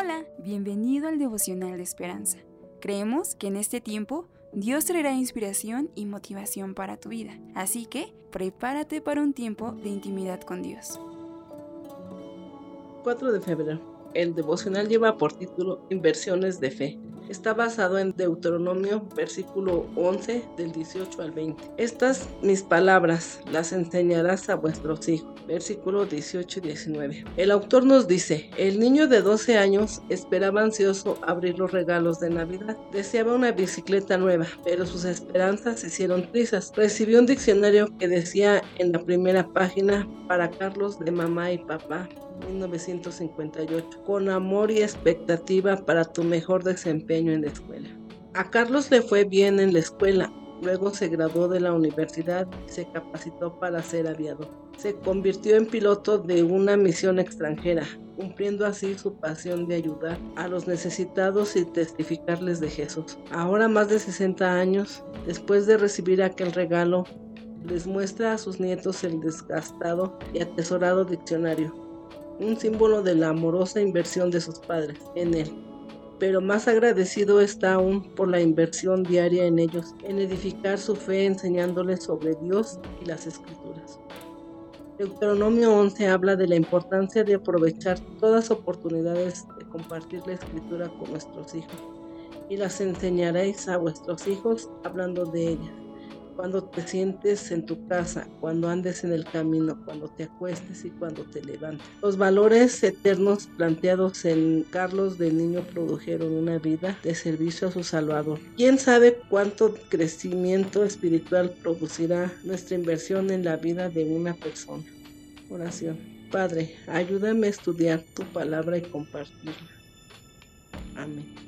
Hola, bienvenido al devocional de esperanza. Creemos que en este tiempo Dios traerá inspiración y motivación para tu vida, así que prepárate para un tiempo de intimidad con Dios. 4 de febrero. El devocional lleva por título Inversiones de Fe. Está basado en Deuteronomio, versículo 11, del 18 al 20. Estas mis palabras las enseñarás a vuestros hijos. Versículo 18 y 19. El autor nos dice, el niño de 12 años esperaba ansioso abrir los regalos de Navidad. Deseaba una bicicleta nueva, pero sus esperanzas se hicieron trizas. Recibió un diccionario que decía en la primera página para Carlos de mamá y papá 1958, con amor y expectativa para tu mejor desempeño en la escuela. A Carlos le fue bien en la escuela, luego se graduó de la universidad y se capacitó para ser aviador. Se convirtió en piloto de una misión extranjera, cumpliendo así su pasión de ayudar a los necesitados y testificarles de Jesús. Ahora más de 60 años, después de recibir aquel regalo, les muestra a sus nietos el desgastado y atesorado diccionario un símbolo de la amorosa inversión de sus padres en él. Pero más agradecido está aún por la inversión diaria en ellos, en edificar su fe enseñándoles sobre Dios y las escrituras. Deuteronomio 11 habla de la importancia de aprovechar todas oportunidades de compartir la escritura con nuestros hijos y las enseñaréis a vuestros hijos hablando de ellas cuando te sientes en tu casa, cuando andes en el camino, cuando te acuestes y cuando te levantes. Los valores eternos planteados en Carlos de niño produjeron una vida de servicio a su Salvador. ¿Quién sabe cuánto crecimiento espiritual producirá nuestra inversión en la vida de una persona? Oración. Padre, ayúdame a estudiar tu palabra y compartirla. Amén.